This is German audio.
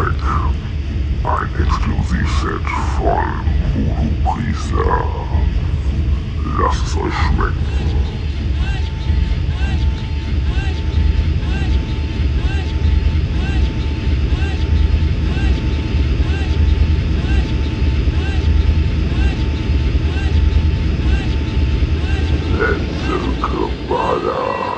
Gepäck ein Exklusivset von Voodoo Priester. Lasst es euch schmecken. Let's go,